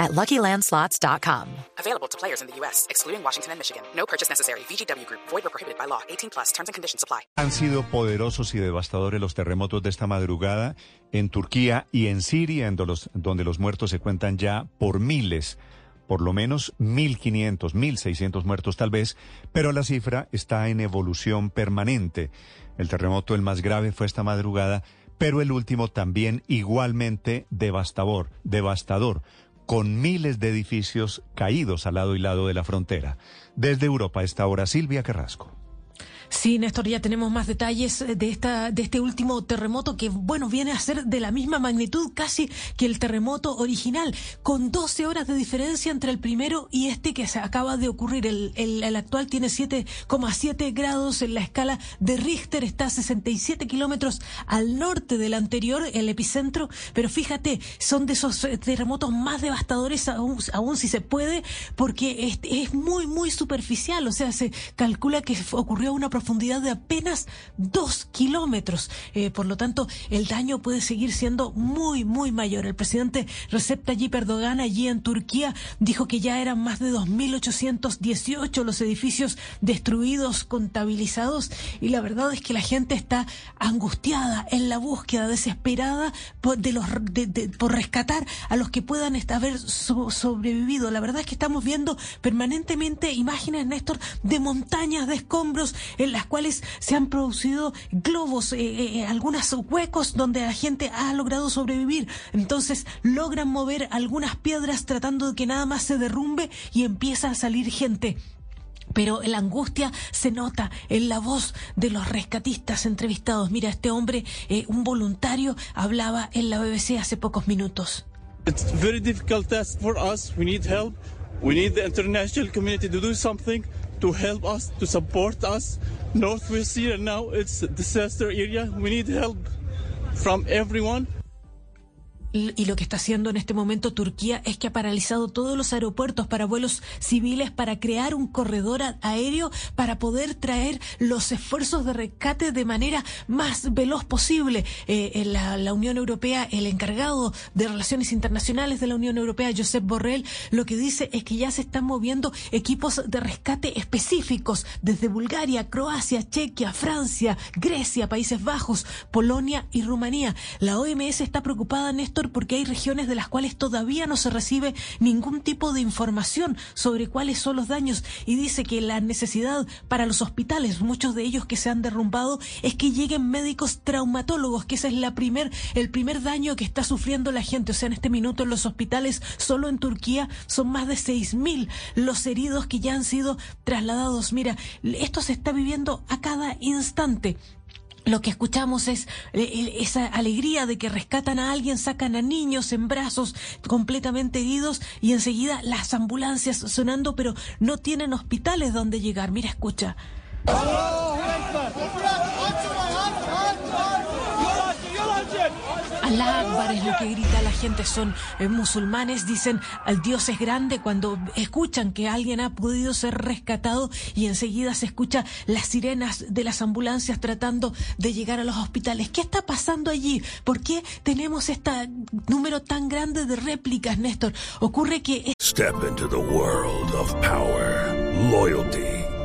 at LuckyLandSlots.com. Available to players in the U.S., excluding Washington and Michigan. No purchase necessary. VGW Group. Void or prohibited by law. 18 plus. Terms and conditions apply. Han sido poderosos y devastadores los terremotos de esta madrugada en Turquía y en Siria, en los, donde los muertos se cuentan ya por miles. Por lo menos 1.500, 1.600 muertos tal vez, pero la cifra está en evolución permanente. El terremoto, el más grave, fue esta madrugada, pero el último también igualmente devastador, devastador con miles de edificios caídos al lado y lado de la frontera. Desde Europa a esta hora, Silvia Carrasco. Sí, Néstor, ya tenemos más detalles de esta de este último terremoto que bueno viene a ser de la misma magnitud casi que el terremoto original, con 12 horas de diferencia entre el primero y este que se acaba de ocurrir. El, el, el actual tiene 7,7 grados en la escala de Richter, está a 67 kilómetros al norte del anterior, el epicentro. Pero fíjate, son de esos terremotos más devastadores aún, aún si se puede, porque es, es muy muy superficial. O sea, se calcula que ocurrió una profundidad de apenas dos kilómetros. Eh, por lo tanto, el daño puede seguir siendo muy, muy mayor. El presidente Recep Tayyip Erdogan allí en Turquía dijo que ya eran más de 2.818 los edificios destruidos, contabilizados, y la verdad es que la gente está angustiada en la búsqueda desesperada por, de los, por rescatar a los que puedan haber so, sobrevivido. La verdad es que estamos viendo permanentemente imágenes, Néstor, de montañas de escombros en las cuales se han producido globos, eh, eh, algunos huecos donde la gente ha logrado sobrevivir. Entonces logran mover algunas piedras tratando de que nada más se derrumbe y empieza a salir gente. Pero la angustia se nota en la voz de los rescatistas entrevistados. Mira, este hombre, eh, un voluntario, hablaba en la BBC hace pocos minutos. It's very difficult task for us. We need help. We need the international community to do something to help us, to support us. Northwest Syria now, it's a disaster area. We need help from everyone. Y lo que está haciendo en este momento Turquía es que ha paralizado todos los aeropuertos para vuelos civiles para crear un corredor aéreo para poder traer los esfuerzos de rescate de manera más veloz posible. Eh, la, Unión Europea, el encargado de Relaciones Internacionales de la Unión Europea, Josep Borrell, lo que dice es que ya se están moviendo equipos de rescate específicos desde Bulgaria, Croacia, Chequia, Francia, Grecia, Países Bajos, Polonia y Rumanía. La OMS está preocupada en esto porque hay regiones de las cuales todavía no se recibe ningún tipo de información sobre cuáles son los daños y dice que la necesidad para los hospitales, muchos de ellos que se han derrumbado, es que lleguen médicos traumatólogos, que ese es la primer, el primer daño que está sufriendo la gente. O sea, en este minuto en los hospitales, solo en Turquía, son más de 6.000 los heridos que ya han sido trasladados. Mira, esto se está viviendo a cada instante lo que escuchamos es eh, esa alegría de que rescatan a alguien, sacan a niños en brazos completamente heridos y enseguida las ambulancias sonando, pero no tienen hospitales donde llegar. Mira, escucha. Alá Akbar es lo que grita la gente, son eh, musulmanes, dicen al Dios es grande cuando escuchan que alguien ha podido ser rescatado y enseguida se escucha las sirenas de las ambulancias tratando de llegar a los hospitales. ¿Qué está pasando allí? ¿Por qué tenemos este número tan grande de réplicas, Néstor? Ocurre que... Step into the world of power, loyalty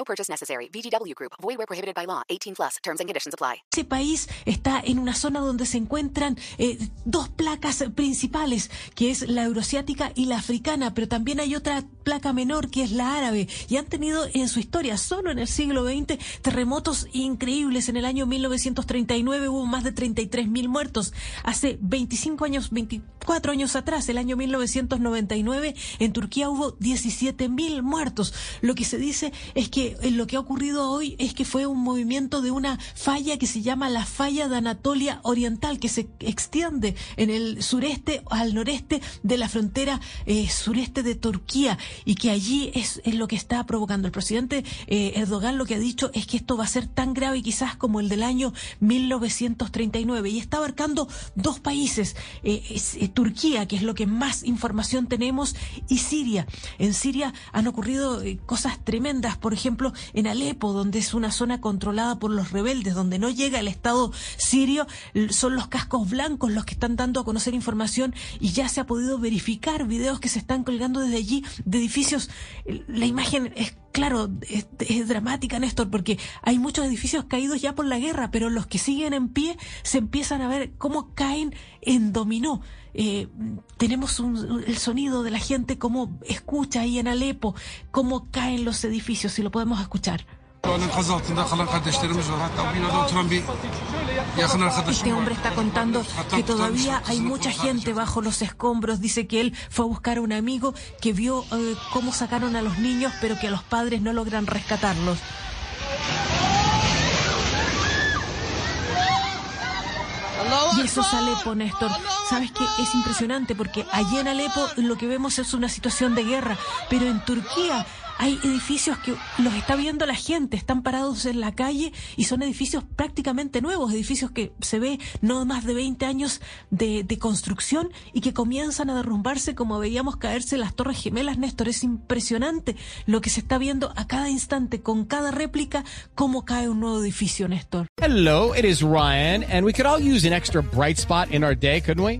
No purchase necessary. VGW Group. Void where prohibited by law. 18 plus. Terms and conditions apply. Ese país está en una zona donde se encuentran eh, dos placas principales, que es la euroasiática y la africana, pero también hay otra placa menor que es la árabe. Y han tenido en su historia, solo en el siglo XX, terremotos increíbles. En el año 1939 hubo más de 33 mil muertos. Hace 25 años, 24 años atrás, el año 1999, en Turquía hubo 17 mil muertos. Lo que se dice es que eh, lo que ha ocurrido hoy es que fue un movimiento de una falla que se llama la falla de Anatolia Oriental, que se extiende en el sureste al noreste de la frontera eh, sureste de Turquía y que allí es, es, lo que está provocando. El presidente eh, Erdogan lo que ha dicho es que esto va a ser tan grave quizás como el del año 1939 y está abarcando dos países, es, Turquía, que es lo que más información tenemos, y Siria. En Siria han ocurrido cosas tremendas, por ejemplo, en Alepo, donde es una zona controlada por los rebeldes, donde no llega el Estado sirio, son los cascos blancos los que están dando a conocer información y ya se ha podido verificar videos que se están colgando desde allí de edificios. La imagen es Claro, es, dramática, Néstor, porque hay muchos edificios caídos ya por la guerra, pero los que siguen en pie se empiezan a ver cómo caen en dominó. Eh, tenemos un, el sonido de la gente, cómo escucha ahí en Alepo, cómo caen los edificios, si lo podemos escuchar. Este hombre está contando que todavía hay mucha gente bajo los escombros. Dice que él fue a buscar a un amigo que vio eh, cómo sacaron a los niños, pero que los padres no logran rescatarlos. Y eso es Alepo, Néstor. Sabes que es impresionante porque allí en Alepo lo que vemos es una situación de guerra, pero en Turquía hay edificios que los está viendo la gente, están parados en la calle y son edificios prácticamente nuevos, edificios que se ve no más de 20 años de, de construcción y que comienzan a derrumbarse como veíamos caerse las Torres Gemelas, Néstor. Es impresionante lo que se está viendo a cada instante, con cada réplica, cómo cae un nuevo edificio, Néstor. Hello, it is Ryan, and we could all use an extra bright spot in our day, couldn't we?